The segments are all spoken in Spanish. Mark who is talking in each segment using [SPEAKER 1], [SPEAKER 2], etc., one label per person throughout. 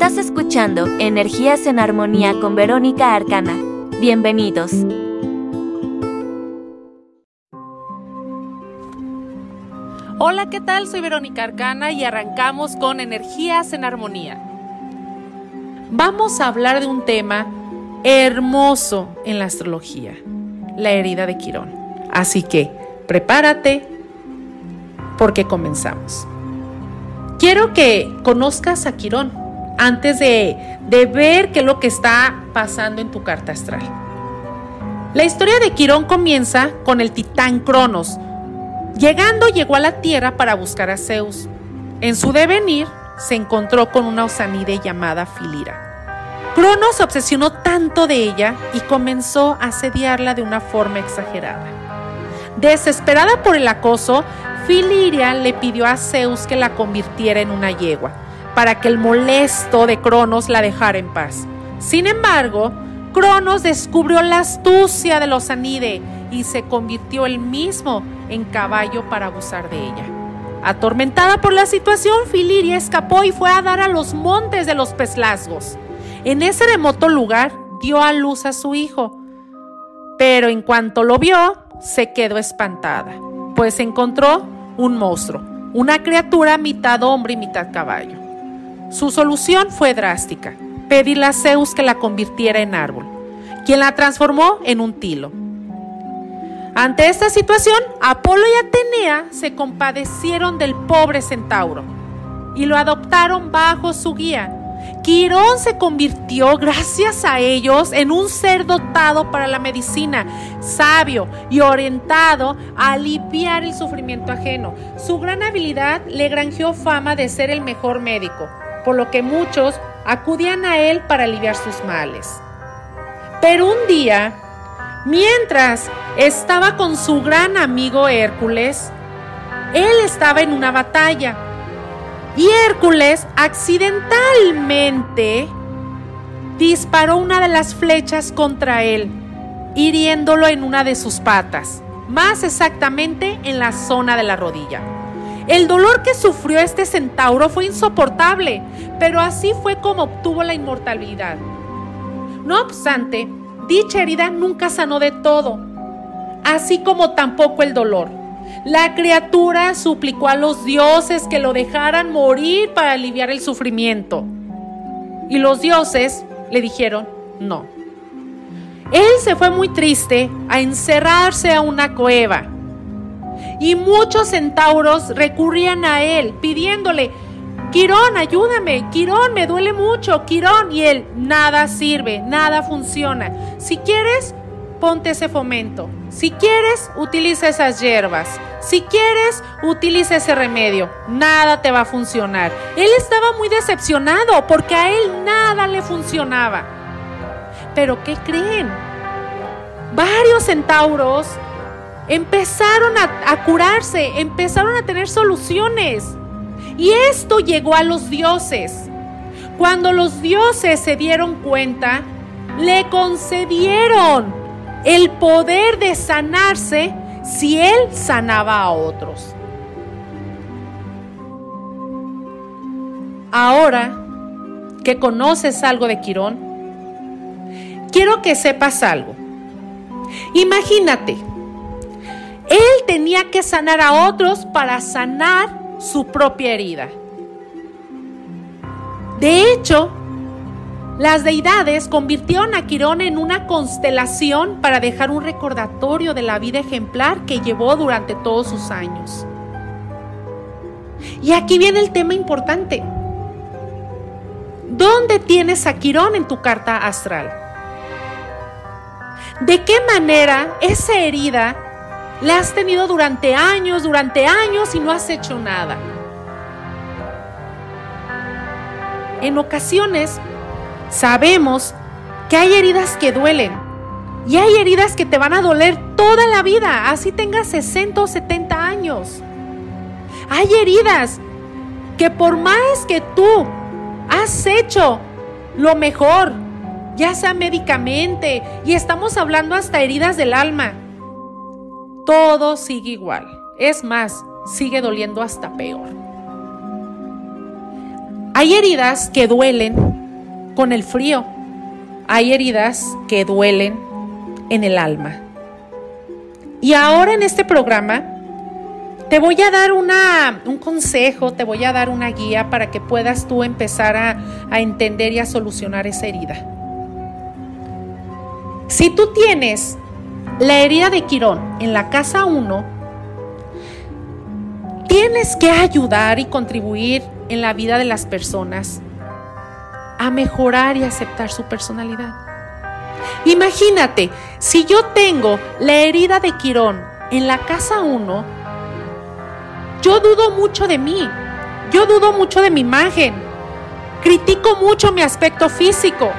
[SPEAKER 1] Estás escuchando Energías en Armonía con Verónica Arcana. Bienvenidos.
[SPEAKER 2] Hola, ¿qué tal? Soy Verónica Arcana y arrancamos con Energías en Armonía. Vamos a hablar de un tema hermoso en la astrología, la herida de Quirón. Así que prepárate porque comenzamos. Quiero que conozcas a Quirón antes de, de ver qué es lo que está pasando en tu carta astral. La historia de Quirón comienza con el titán Cronos. Llegando llegó a la tierra para buscar a Zeus. En su devenir se encontró con una osanide llamada Filira. Cronos se obsesionó tanto de ella y comenzó a asediarla de una forma exagerada. Desesperada por el acoso, Filiria le pidió a Zeus que la convirtiera en una yegua, para que el molesto de Cronos la dejara en paz. Sin embargo, Cronos descubrió la astucia de los Anide y se convirtió él mismo en caballo para abusar de ella. Atormentada por la situación, Filiria escapó y fue a dar a los montes de los Peslasgos. En ese remoto lugar dio a luz a su hijo, pero en cuanto lo vio, se quedó espantada, pues encontró un monstruo, una criatura mitad hombre y mitad caballo. Su solución fue drástica, pedirle a Zeus que la convirtiera en árbol, quien la transformó en un tilo. Ante esta situación, Apolo y Atenea se compadecieron del pobre centauro y lo adoptaron bajo su guía Quirón se convirtió, gracias a ellos, en un ser dotado para la medicina, sabio y orientado a aliviar el sufrimiento ajeno. Su gran habilidad le granjeó fama de ser el mejor médico, por lo que muchos acudían a él para aliviar sus males. Pero un día, mientras estaba con su gran amigo Hércules, él estaba en una batalla y Hércules accidentalmente disparó una de las flechas contra él, hiriéndolo en una de sus patas, más exactamente en la zona de la rodilla. El dolor que sufrió este centauro fue insoportable, pero así fue como obtuvo la inmortalidad. No obstante, dicha herida nunca sanó de todo, así como tampoco el dolor. La criatura suplicó a los dioses que lo dejaran morir para aliviar el sufrimiento. Y los dioses le dijeron no. Él se fue muy triste a encerrarse a una cueva. Y muchos centauros recurrían a él pidiéndole, Quirón, ayúdame, Quirón, me duele mucho, Quirón. Y él, nada sirve, nada funciona. Si quieres, ponte ese fomento. Si quieres, utiliza esas hierbas. Si quieres, utiliza ese remedio. Nada te va a funcionar. Él estaba muy decepcionado porque a él nada le funcionaba. Pero ¿qué creen? Varios centauros empezaron a, curarse, empezaron a tener soluciones. Y esto llegó a los dioses. Cuando los dioses se dieron cuenta, le concedieron el poder de sanarse si él sanaba a otros. Ahora que conoces algo de Quirón, quiero que sepas algo. Imagínate, él tenía que sanar a otros para sanar su propia herida. De hecho, las deidades convirtieron a Quirón en una constelación para dejar un recordatorio de la vida ejemplar que llevó durante todos sus años. Y aquí viene el tema importante. ¿Dónde tienes a Quirón en tu carta astral? ¿De qué manera esa herida la has tenido durante años, durante años y no has hecho nada? En ocasiones Sabemos que hay heridas que duelen y hay heridas que te van a doler toda la vida, así tengas 60 o 70 años. Hay heridas que por más que tú has hecho lo mejor, ya sea médicamente, y estamos hablando hasta heridas del alma, todo sigue igual. Es más, sigue doliendo hasta peor. Hay heridas que duelen con el frío. Hay heridas que duelen en el alma. Y ahora en este programa te voy a dar una, un consejo, te voy a dar una guía para que puedas tú empezar a, a entender y a solucionar esa herida. Si tú tienes la herida de Quirón en la casa 1, tienes que ayudar y contribuir en la vida de las personas a mejorar y aceptar su personalidad. Imagínate, si yo tengo la herida de Quirón en la casa 1, yo dudo mucho de mí, yo dudo mucho de mi imagen, critico mucho mi aspecto físico,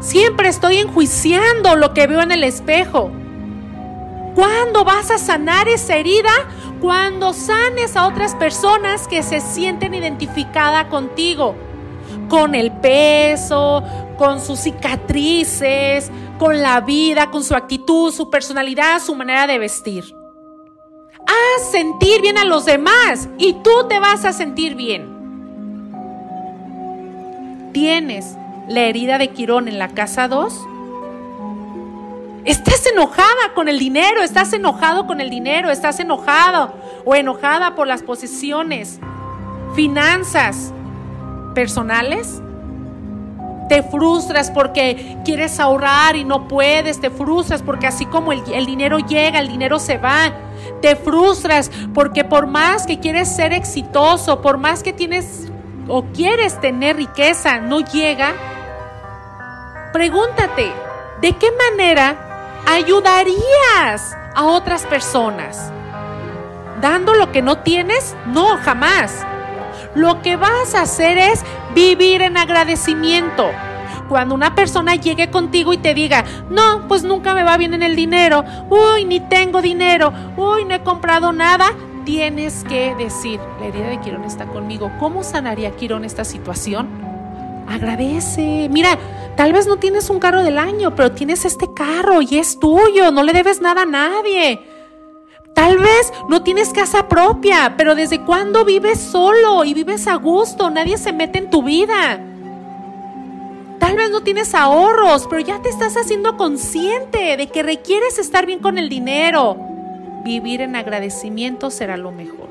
[SPEAKER 2] siempre estoy enjuiciando lo que veo en el espejo. ¿Cuándo vas a sanar esa herida? Cuando sanes a otras personas que se sienten identificadas contigo, con el peso, con sus cicatrices, con la vida, con su actitud, su personalidad, su manera de vestir. Haz sentir bien a los demás y tú te vas a sentir bien. ¿Tienes la herida de Quirón en la casa 2? Estás enojada con el dinero, estás enojado con el dinero, estás enojado o enojada por las posesiones, finanzas personales. Te frustras porque quieres ahorrar y no puedes, te frustras porque así como el, dinero llega, el dinero se va. Te frustras porque por más que quieres ser exitoso, por más que tienes o quieres tener riqueza, no llega. Pregúntate, ¿de qué manera ayudarías a otras personas. Dando lo que no tienes, no, jamás. Lo que vas a hacer es vivir en agradecimiento. Cuando una persona llegue contigo y te diga, no, pues nunca me va bien en el dinero, uy, ni tengo dinero, uy, no he comprado nada, tienes que decir, la herida de Quirón está conmigo. ¿Cómo sanaría Quirón esta situación? Agradece. Mira, Tal vez no tienes un carro del año, pero tienes este carro y es tuyo, no le debes nada a nadie. Tal vez no tienes casa propia, pero ¿desde cuándo vives solo y vives a gusto? Nadie se mete en tu vida. Tal vez no tienes ahorros, pero ya te estás haciendo consciente de que requieres estar bien con el dinero. Vivir en agradecimiento será lo mejor.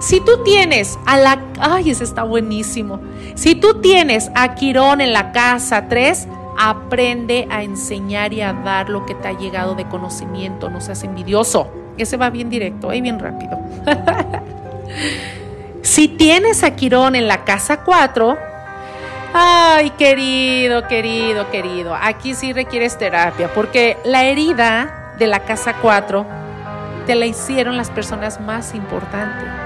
[SPEAKER 2] Si tú tienes a la... Ay, ese está buenísimo. Si tú tienes a Quirón en la casa 3, aprende a enseñar y a dar lo que te ha llegado de conocimiento. No seas envidioso. Ese va bien directo, ahí bien rápido. si tienes a Quirón en la casa 4, ay, querido, querido, querido, aquí sí requieres terapia, porque la herida de la casa 4 te la hicieron las personas más importantes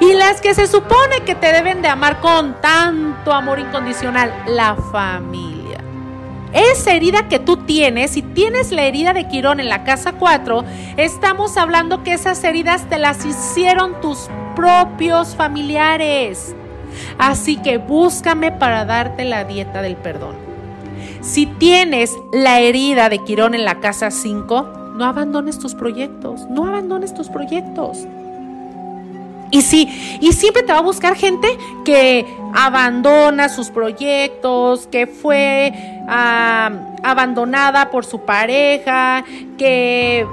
[SPEAKER 2] y las que se supone que te deben de amar con tanto amor incondicional, la familia. Esa herida que tú tienes, si tienes la herida de Quirón en la casa 4, estamos hablando que esas heridas te las hicieron tus propios familiares. Así que búscame para darte la dieta del perdón. Si tienes la herida de Quirón en la casa 5, no abandones tus proyectos, no abandones tus proyectos. Y sí, y siempre te va a buscar gente que abandona sus proyectos, que fue abandonada por su pareja, que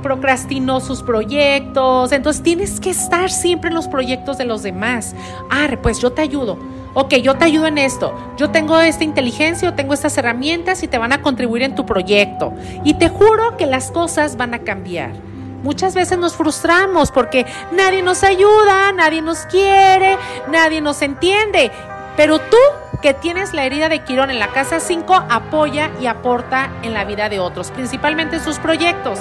[SPEAKER 2] procrastinó sus proyectos. Entonces tienes que estar siempre en los proyectos de los demás. Ah, pues yo te ayudo. Ok, yo te ayudo en esto. Yo tengo esta inteligencia, yo tengo estas herramientas y te van a contribuir en tu proyecto. Y te juro que las cosas van a cambiar. Muchas veces nos frustramos porque nadie nos ayuda, nadie nos quiere, nadie nos entiende. Pero tú que tienes la herida de Quirón en la casa 5, apoya y aporta en la vida de otros, principalmente en sus proyectos.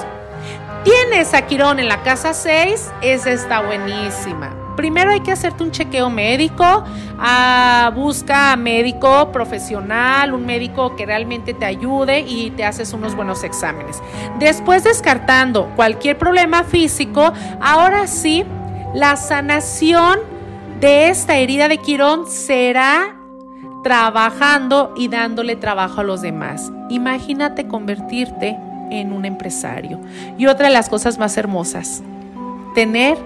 [SPEAKER 2] Tienes a Quirón en la casa 6, esa está buenísima primero hay que hacerte un chequeo médico, ah, busca médico profesional, un médico que realmente te ayude y te haces unos buenos exámenes. Después descartando cualquier problema físico, ahora sí, la sanación de esta herida de Quirón será trabajando y dándole trabajo a los demás. Imagínate convertirte en un empresario. Y otra de las cosas más hermosas, tener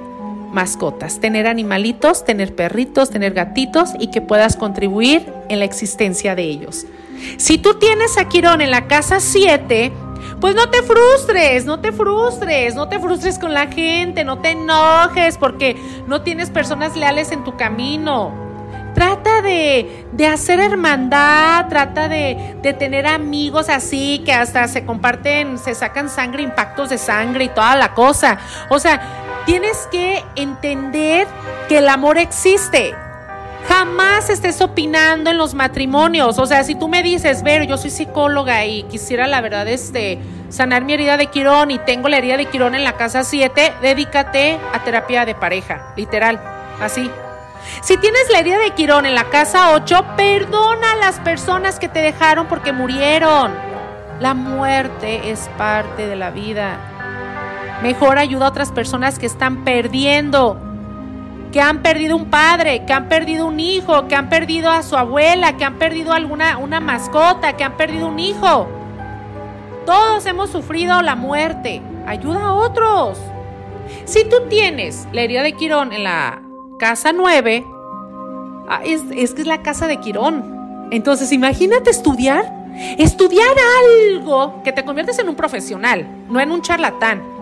[SPEAKER 2] mascotas, tener animalitos, tener perritos, tener gatitos y que puedas contribuir en la existencia de ellos. Si tú tienes a Quirón en la casa 7, pues no te frustres, no te frustres, no te frustres con la gente, no te enojes porque no tienes personas leales en tu camino. Trata de, hacer hermandad, trata de, de, tener amigos así que hasta se comparten, se sacan sangre, impactos de sangre y toda la cosa. O sea, tienes que entender que el amor existe. Jamás estés opinando en los matrimonios. O sea, si tú me dices, ver, yo soy psicóloga y quisiera la verdad este sanar mi herida de Quirón y tengo la herida de Quirón en la casa 7, dedícate a terapia de pareja, literal, así. Si tienes la herida de Quirón en la casa 8, perdona a las personas que te dejaron porque murieron. La muerte es parte de la vida. Mejor ayuda a otras personas que están perdiendo que han perdido un padre, que han perdido un hijo, que han perdido a su abuela, que han perdido alguna una mascota, que han perdido un hijo. Todos hemos sufrido la muerte. Ayuda a otros. Si tú tienes la herida de Quirón en la casa 9, ah, es, es que es la casa de Quirón. Entonces, imagínate estudiar, estudiar algo que te conviertes en un profesional, no en un charlatán.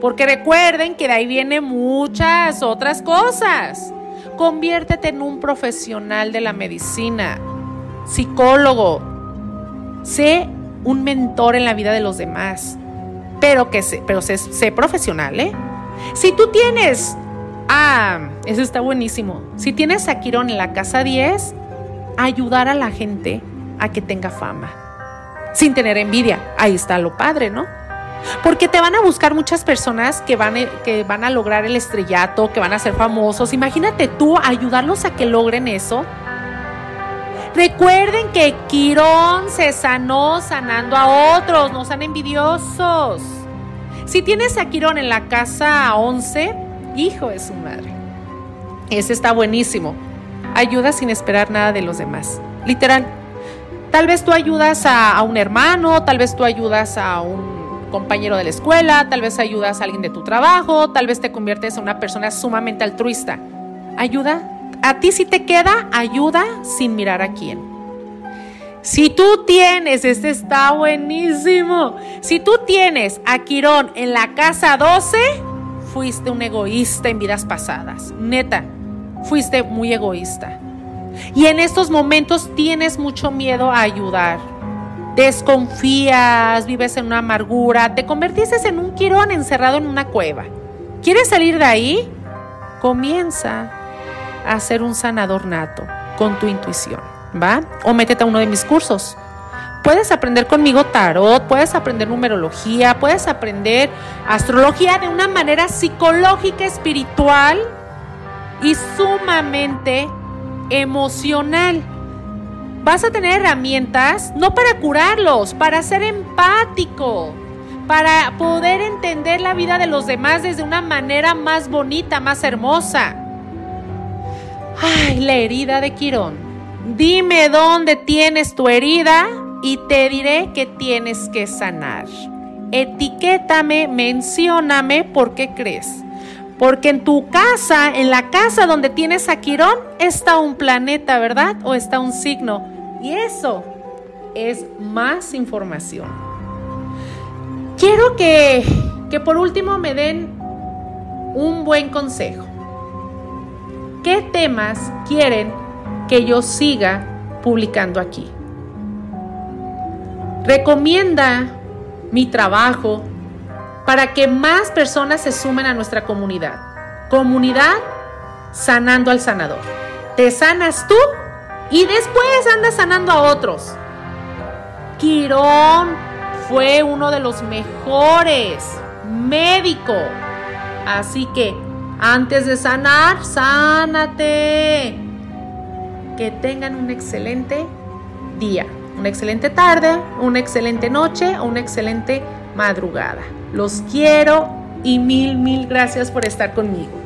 [SPEAKER 2] Porque recuerden que de ahí vienen muchas otras cosas. Conviértete en un profesional de la medicina, psicólogo. Sé un mentor en la vida de los demás. Pero que sé, pero sé, profesional, ¿eh? Si tú tienes. Ah, eso está buenísimo. Si tienes a Quirón en la casa 10, ayudar a la gente a que tenga fama. Sin tener envidia. Ahí está lo padre, ¿no? Porque te van a buscar muchas personas que van, que van a lograr el estrellato, que van a ser famosos. Imagínate tú ayudarlos a que logren eso. Recuerden que Quirón se sanó sanando a otros, no sean envidiosos. Si tienes a Quirón en la casa 11, hijo de su madre. Ese está buenísimo. Ayuda sin esperar nada de los demás. Literal. Tal vez tú ayudas a un hermano, tal vez tú ayudas a un compañero de la escuela, tal vez ayudas a alguien de tu trabajo, tal vez te conviertes en una persona sumamente altruista. Ayuda, a ti si te queda, ayuda sin mirar a quién. Si tú tienes, este está buenísimo, si tú tienes a Quirón en la casa 12, fuiste un egoísta en vidas pasadas. Neta, fuiste muy egoísta. Y en estos momentos tienes mucho miedo a ayudar desconfías, vives en una amargura, te convertiste en un quirón encerrado en una cueva. ¿Quieres salir de ahí? Comienza a ser un sanador nato con tu intuición, ¿va? O métete a uno de mis cursos. Puedes aprender conmigo tarot, puedes aprender numerología, puedes aprender astrología de una manera psicológica, espiritual y sumamente emocional vas a tener herramientas no para curarlos, para ser empático, para poder entender la vida de los demás desde una manera más bonita, más hermosa. Ay, la herida de Quirón. Dime dónde tienes tu herida y te diré que tienes que sanar. Etiquétame, mencióname por qué crees. Porque en tu casa, en la casa donde tienes a Quirón, está un planeta, ¿verdad? O está un signo. Y eso es más información. Quiero que, que por último me den un buen consejo. ¿Qué temas quieren que yo siga publicando aquí? Recomienda mi trabajo para que más personas se sumen a nuestra comunidad. Comunidad sanando al sanador. ¿Te sanas tú? Y después anda sanando a otros. Quirón fue uno de los mejores médicos. Así que antes de sanar, sánate. Que tengan un excelente día, una excelente tarde, una excelente noche o una excelente madrugada. Los quiero y mil, mil gracias por estar conmigo.